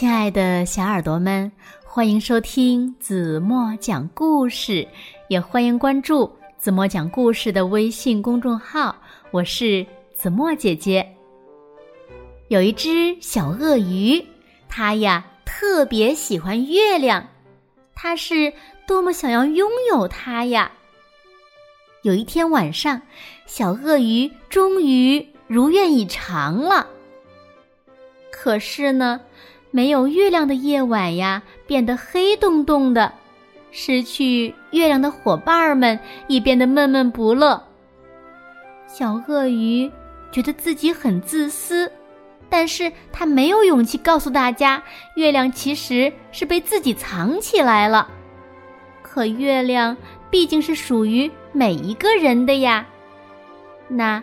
亲爱的小耳朵们，欢迎收听子墨讲故事，也欢迎关注子墨讲故事的微信公众号。我是子墨姐姐。有一只小鳄鱼，它呀特别喜欢月亮，它是多么想要拥有它呀！有一天晚上，小鳄鱼终于如愿以偿了。可是呢？没有月亮的夜晚呀，变得黑洞洞的；失去月亮的伙伴们也变得闷闷不乐。小鳄鱼觉得自己很自私，但是他没有勇气告诉大家，月亮其实是被自己藏起来了。可月亮毕竟是属于每一个人的呀。那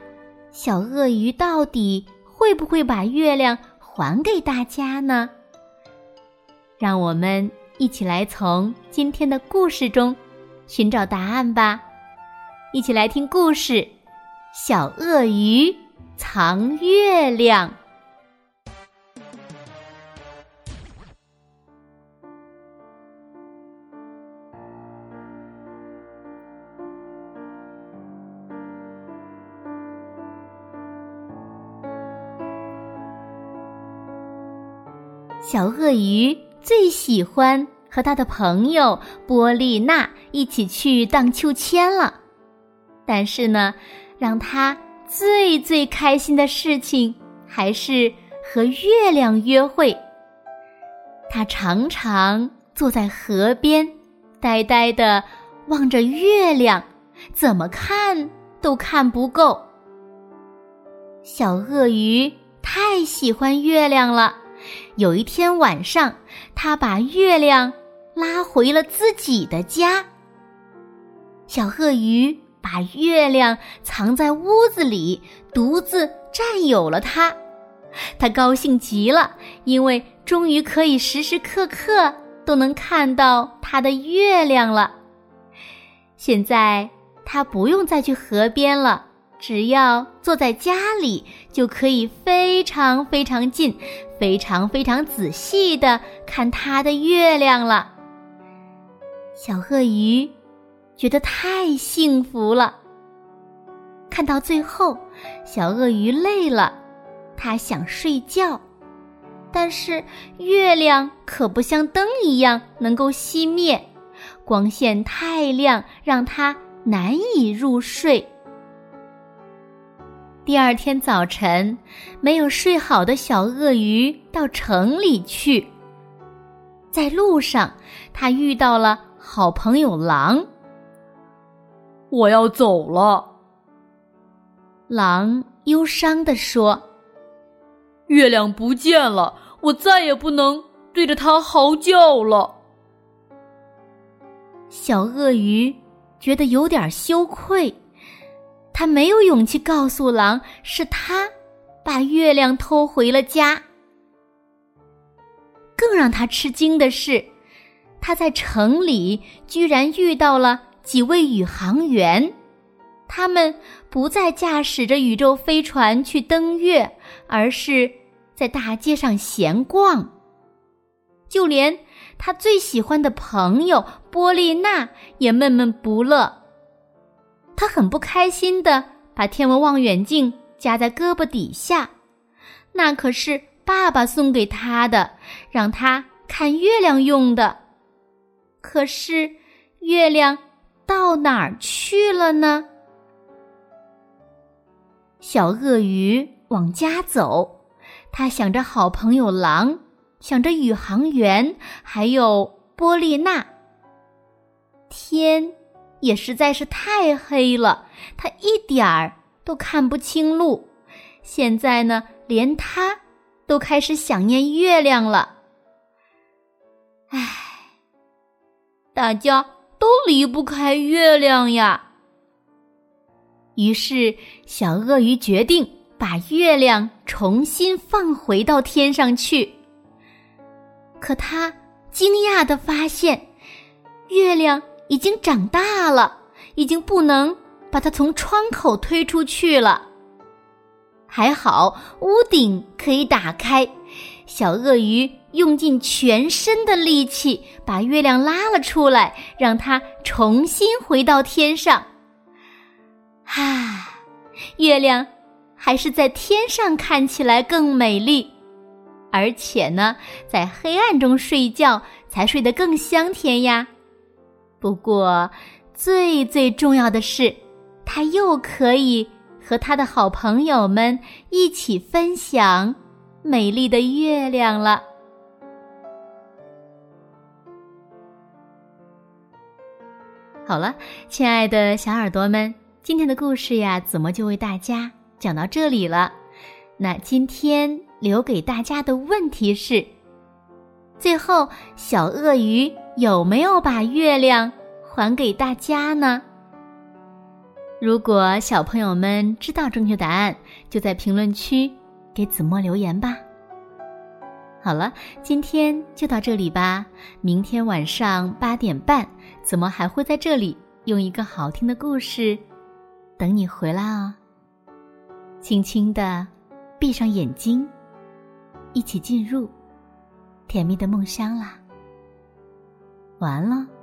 小鳄鱼到底会不会把月亮还给大家呢？让我们一起来从今天的故事中寻找答案吧！一起来听故事《小鳄鱼藏月亮》。小鳄鱼。最喜欢和他的朋友波丽娜一起去荡秋千了，但是呢，让他最最开心的事情还是和月亮约会。他常常坐在河边，呆呆的望着月亮，怎么看都看不够。小鳄鱼太喜欢月亮了。有一天晚上，他把月亮拉回了自己的家。小鳄鱼把月亮藏在屋子里，独自占有了它。他高兴极了，因为终于可以时时刻刻都能看到他的月亮了。现在他不用再去河边了。只要坐在家里，就可以非常非常近、非常非常仔细的看它的月亮了。小鳄鱼觉得太幸福了。看到最后，小鳄鱼累了，它想睡觉，但是月亮可不像灯一样能够熄灭，光线太亮，让它难以入睡。第二天早晨，没有睡好的小鳄鱼到城里去。在路上，他遇到了好朋友狼。我要走了，狼忧伤地说：“月亮不见了，我再也不能对着它嚎叫了。”小鳄鱼觉得有点羞愧。他没有勇气告诉狼，是他把月亮偷回了家。更让他吃惊的是，他在城里居然遇到了几位宇航员，他们不再驾驶着宇宙飞船去登月，而是在大街上闲逛。就连他最喜欢的朋友波丽娜也闷闷不乐。他很不开心的把天文望远镜夹在胳膊底下，那可是爸爸送给他的，让他看月亮用的。可是月亮到哪儿去了呢？小鳄鱼往家走，他想着好朋友狼，想着宇航员，还有波丽娜。天。也实在是太黑了，他一点儿都看不清路。现在呢，连他都开始想念月亮了。唉，大家都离不开月亮呀。于是，小鳄鱼决定把月亮重新放回到天上去。可他惊讶的发现，月亮。已经长大了，已经不能把它从窗口推出去了。还好屋顶可以打开，小鳄鱼用尽全身的力气把月亮拉了出来，让它重新回到天上。啊，月亮还是在天上看起来更美丽，而且呢，在黑暗中睡觉才睡得更香甜呀。不过，最最重要的是，它又可以和他的好朋友们一起分享。美丽的月亮了。好了，亲爱的小耳朵们，今天的故事呀，子墨就为大家讲到这里了。那今天留给大家的问题是：最后，小鳄鱼有没有把月亮还给大家呢？如果小朋友们知道正确答案，就在评论区。给子墨留言吧。好了，今天就到这里吧。明天晚上八点半，子墨还会在这里用一个好听的故事等你回来哦。轻轻的闭上眼睛，一起进入甜蜜的梦乡啦。完了。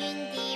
Indeed.